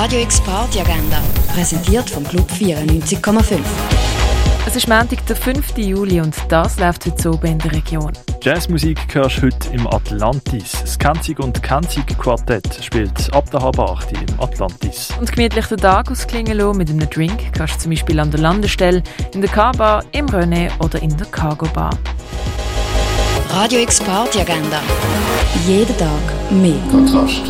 Radio X Party Agenda, präsentiert vom Club 94,5. Es ist Montag, der 5. Juli und das läuft heute oben in der Region. Jazzmusik hörst du heute im Atlantis. Das Kanzig und Kanzig Quartett spielt ab der halb acht im Atlantis. Und gemütlich den Tag ausklingen lassen mit einem Drink kannst du zum Beispiel an der Landestelle, in der K-Bar, im René oder in der Cargo Bar. Radio X Party Agenda. Jeden Tag mehr. Kontrast.